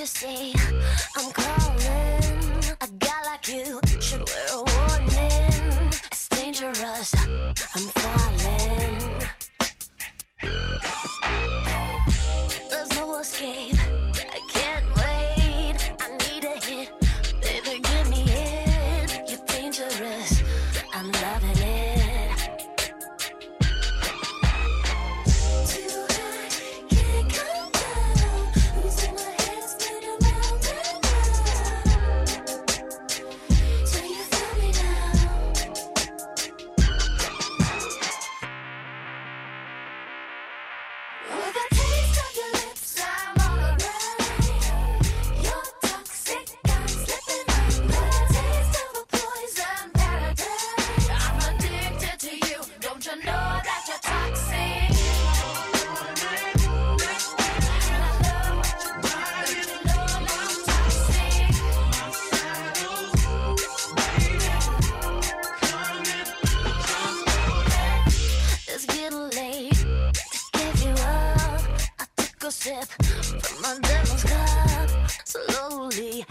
Just say I'm calling. from my devil's cup slowly.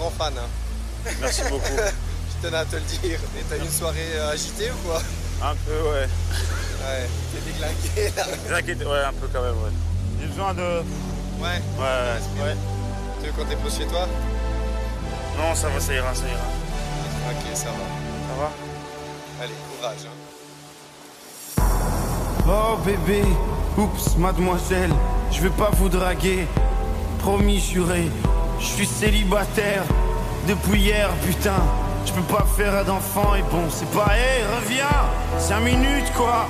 Grand fan. hein. Merci beaucoup. Je tenais à te le dire. Et t'as eu une soirée euh, agitée ou quoi? Un peu, ouais. Ouais, t'es déglingué là. Ouais, un peu quand même, ouais. J'ai besoin de. Ouais. Ouais, ouais, ouais. Tu veux qu'on dépose chez toi? Non, ça va, ça ira, ça ira. Ok, ça va. Ça va? Allez, courage. hein. Oh bébé, oups mademoiselle, je vais pas vous draguer. Promis juré, je suis célibataire depuis hier, putain. Je peux pas faire d'enfant et bon, c'est pas, hé, reviens, 5 minutes quoi.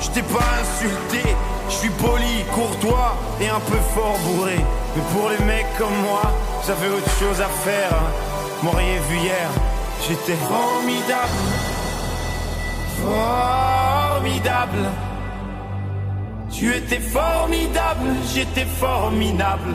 Je t'ai pas insulté, je suis poli, courtois et un peu fort bourré. Mais pour les mecs comme moi, j'avais autre chose à faire. hein. M'auriez vu hier, j'étais formidable. Formidable. Tu étais formidable, j'étais formidable.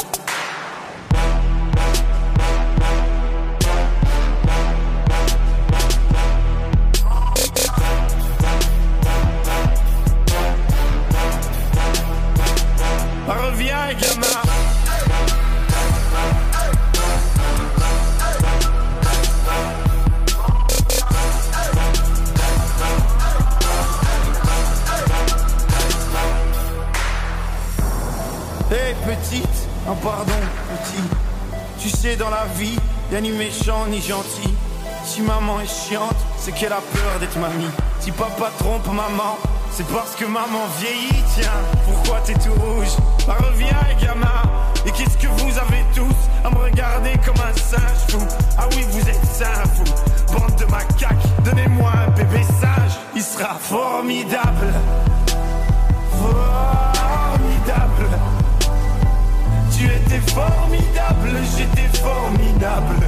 Ni gentil. Si maman est chiante, c'est qu'elle a peur d'être mamie. Si papa trompe maman, c'est parce que maman vieillit, tiens. Pourquoi t'es tout rouge? Bah reviens gamin, et qu'est-ce que vous avez tous à me regarder comme un singe fou? Ah oui vous êtes sains fou, bande de macaques, donnez-moi un bébé sage, il sera formidable. Formidable. Tu étais formidable, j'étais formidable.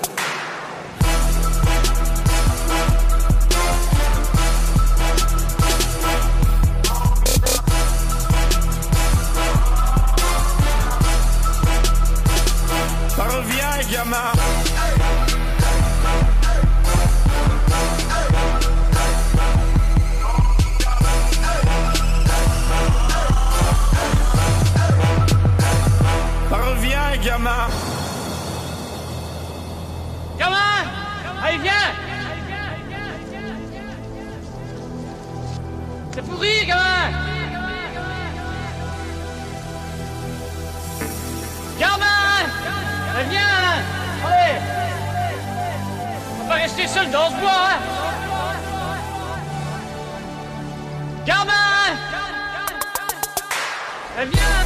Viens Allez. On va pas rester seul dans ce bois, hein. Viens, viens,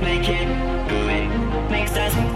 make it, do it, makes us